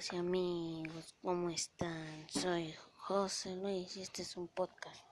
y amigos, ¿cómo están? Soy José Luis y este es un podcast.